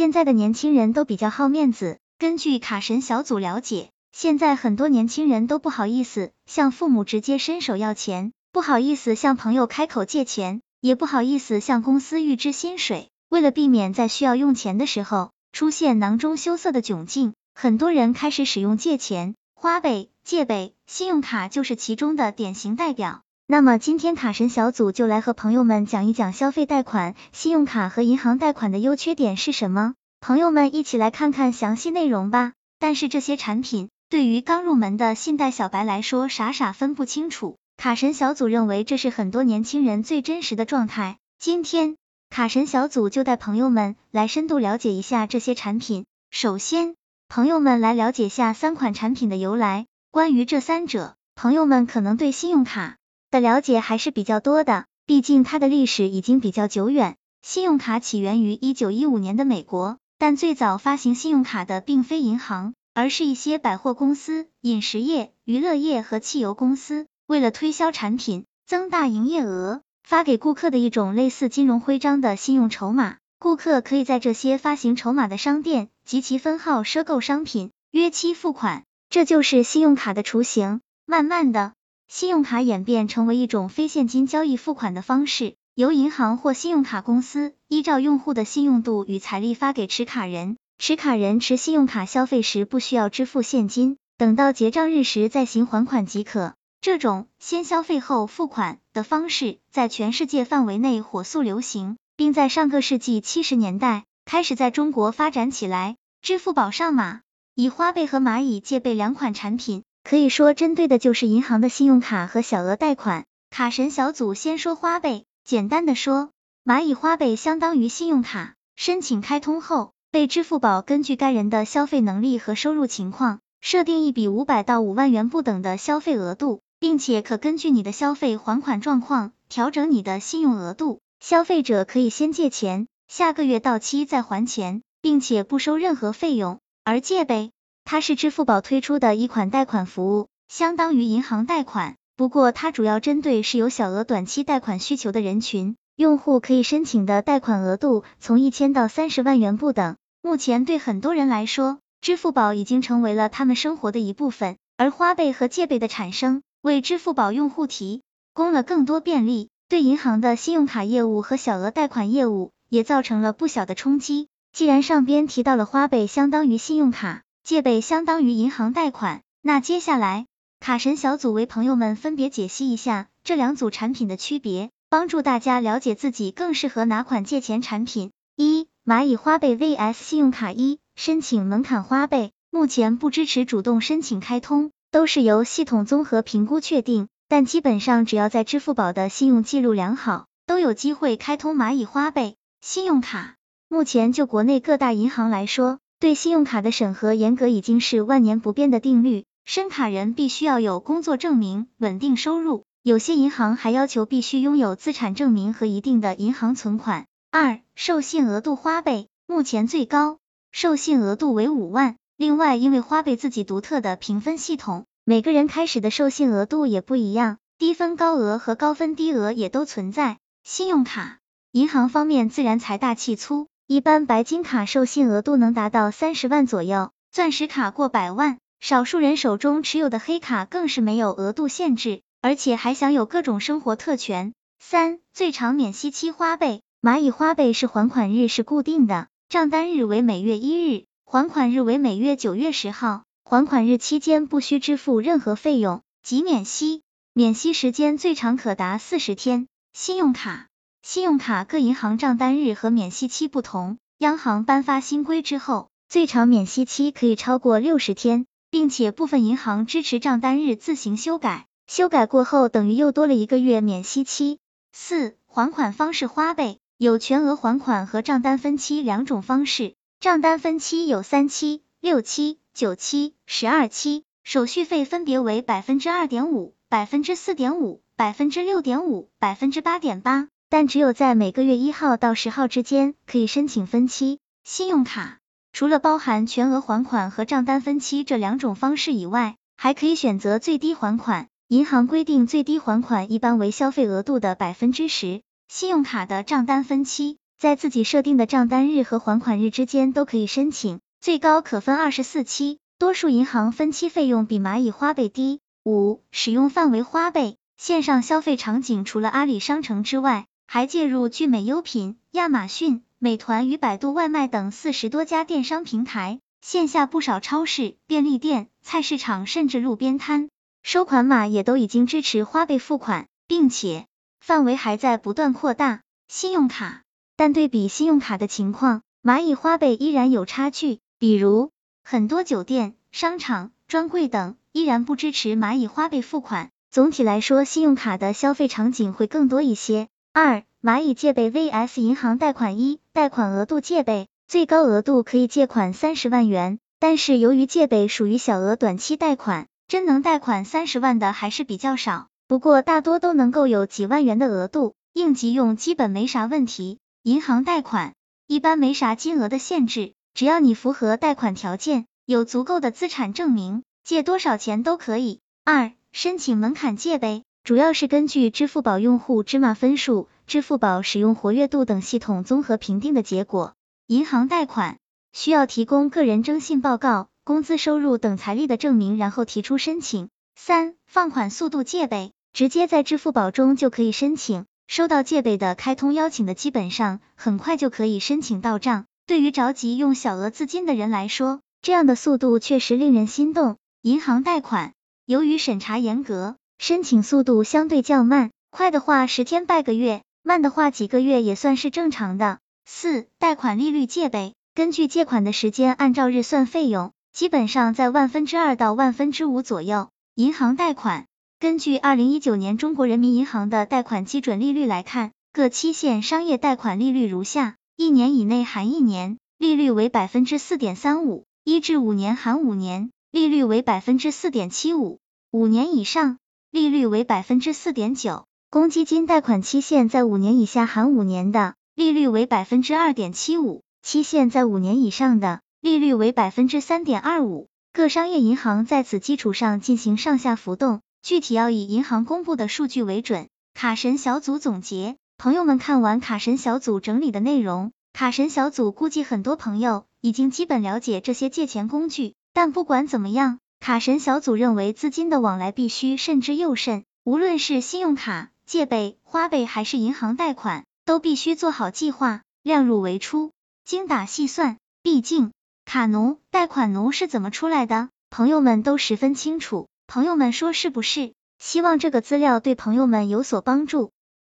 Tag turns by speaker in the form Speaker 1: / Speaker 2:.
Speaker 1: 现在的年轻人都比较好面子，根据卡神小组了解，现在很多年轻人都不好意思向父母直接伸手要钱，不好意思向朋友开口借钱，也不好意思向公司预支薪水。为了避免在需要用钱的时候出现囊中羞涩的窘境，很多人开始使用借钱、花呗、借呗，信用卡就是其中的典型代表。那么今天卡神小组就来和朋友们讲一讲消费贷款、信用卡和银行贷款的优缺点是什么？朋友们一起来看看详细内容吧。但是这些产品对于刚入门的信贷小白来说，傻傻分不清楚。卡神小组认为这是很多年轻人最真实的状态。今天卡神小组就带朋友们来深度了解一下这些产品。首先，朋友们来了解下三款产品的由来。关于这三者，朋友们可能对信用卡。的了解还是比较多的，毕竟它的历史已经比较久远。信用卡起源于一九一五年的美国，但最早发行信用卡的并非银行，而是一些百货公司、饮食业、娱乐业和汽油公司。为了推销产品、增大营业额，发给顾客的一种类似金融徽章的信用筹码。顾客可以在这些发行筹码的商店及其分号赊购商品，约期付款，这就是信用卡的雏形。慢慢的。信用卡演变成为一种非现金交易付款的方式，由银行或信用卡公司依照用户的信用度与财力发给持卡人，持卡人持信用卡消费时不需要支付现金，等到结账日时再行还款即可。这种先消费后付款的方式在全世界范围内火速流行，并在上个世纪七十年代开始在中国发展起来。支付宝上马，以花呗和蚂蚁借呗两款产品。可以说，针对的就是银行的信用卡和小额贷款。卡神小组先说花呗，简单的说，蚂蚁花呗相当于信用卡，申请开通后，被支付宝根据该人的消费能力和收入情况，设定一笔五百到五万元不等的消费额度，并且可根据你的消费还款状况调整你的信用额度。消费者可以先借钱，下个月到期再还钱，并且不收任何费用。而借呗。它是支付宝推出的一款贷款服务，相当于银行贷款，不过它主要针对是有小额短期贷款需求的人群，用户可以申请的贷款额度从一千到三十万元不等。目前对很多人来说，支付宝已经成为了他们生活的一部分，而花呗和借呗的产生，为支付宝用户提供了更多便利，对银行的信用卡业务和小额贷款业务也造成了不小的冲击。既然上边提到了花呗相当于信用卡。借呗相当于银行贷款，那接下来卡神小组为朋友们分别解析一下这两组产品的区别，帮助大家了解自己更适合哪款借钱产品。一、蚂蚁花呗 vs 信用卡。一、申请门槛花呗目前不支持主动申请开通，都是由系统综合评估确定，但基本上只要在支付宝的信用记录良好，都有机会开通蚂蚁花呗信用卡。目前就国内各大银行来说。对信用卡的审核严格已经是万年不变的定律，申卡人必须要有工作证明、稳定收入，有些银行还要求必须拥有资产证明和一定的银行存款。二、授信额度花呗目前最高授信额度为五万，另外因为花呗自己独特的评分系统，每个人开始的授信额度也不一样，低分高额和高分低额也都存在。信用卡银行方面自然财大气粗。一般白金卡授信额度能达到三十万左右，钻石卡过百万，少数人手中持有的黑卡更是没有额度限制，而且还享有各种生活特权。三、最长免息期花呗，蚂蚁花呗是还款日是固定的，账单日为每月一日，还款日为每月九月十号，还款日期间不需支付任何费用，即免息，免息时间最长可达四十天。信用卡。信用卡各银行账单日和免息期不同，央行颁发新规之后，最长免息期可以超过六十天，并且部分银行支持账单日自行修改，修改过后等于又多了一个月免息期。四、还款方式花呗有全额还款和账单分期两种方式，账单分期有三期、六期、九期、十二期，手续费分别为百分之二点五、百分之四点五、百分之六点五、百分之八点八。但只有在每个月一号到十号之间可以申请分期。信用卡除了包含全额还款和账单分期这两种方式以外，还可以选择最低还款。银行规定最低还款一般为消费额度的百分之十。信用卡的账单分期在自己设定的账单日和还款日之间都可以申请，最高可分二十四期。多数银行分期费用比蚂蚁花呗低。五、使用范围花呗线上消费场景除了阿里商城之外，还介入聚美优品、亚马逊、美团与百度外卖等四十多家电商平台，线下不少超市、便利店、菜市场甚至路边摊，收款码也都已经支持花呗付款，并且范围还在不断扩大。信用卡，但对比信用卡的情况，蚂蚁花呗依然有差距，比如。很多酒店、商场、专柜等依然不支持蚂蚁花呗付款。总体来说，信用卡的消费场景会更多一些。二、蚂蚁借呗 vs 银行贷款一、贷款额度借呗，最高额度可以借款三十万元，但是由于借呗属于小额短期贷款，真能贷款三十万的还是比较少。不过大多都能够有几万元的额度，应急用基本没啥问题。银行贷款一般没啥金额的限制。只要你符合贷款条件，有足够的资产证明，借多少钱都可以。二、申请门槛借呗，主要是根据支付宝用户芝麻分数、支付宝使用活跃度等系统综合评定的结果。银行贷款需要提供个人征信报告、工资收入等财力的证明，然后提出申请。三、放款速度借呗，直接在支付宝中就可以申请，收到借呗的开通邀请的，基本上很快就可以申请到账。对于着急用小额资金的人来说，这样的速度确实令人心动。银行贷款由于审查严格，申请速度相对较慢，快的话十天半个月，慢的话几个月也算是正常的。四、贷款利率借呗，根据借款的时间按照日算费用，基本上在万分之二到万分之五左右。银行贷款根据二零一九年中国人民银行的贷款基准利率来看，各期限商业贷款利率如下。一年以内含一年，利率为百分之四点三五；一至五年含五年，利率为百分之四点七五；五年以上，利率为百分之四点九。公积金贷款期限在五年以下含五年的，利率为百分之二点七五；期限在五年以上的，利率为百分之三点二五。各商业银行在此基础上进行上下浮动，具体要以银行公布的数据为准。卡神小组总结。朋友们看完卡神小组整理的内容，卡神小组估计很多朋友已经基本了解这些借钱工具，但不管怎么样，卡神小组认为资金的往来必须慎之又慎，无论是信用卡、借呗、花呗还是银行贷款，都必须做好计划，量入为出，精打细算。毕竟卡奴、贷款奴是怎么出来的，朋友们都十分清楚。朋友们说是不是？希望这个资料对朋友们有所帮助。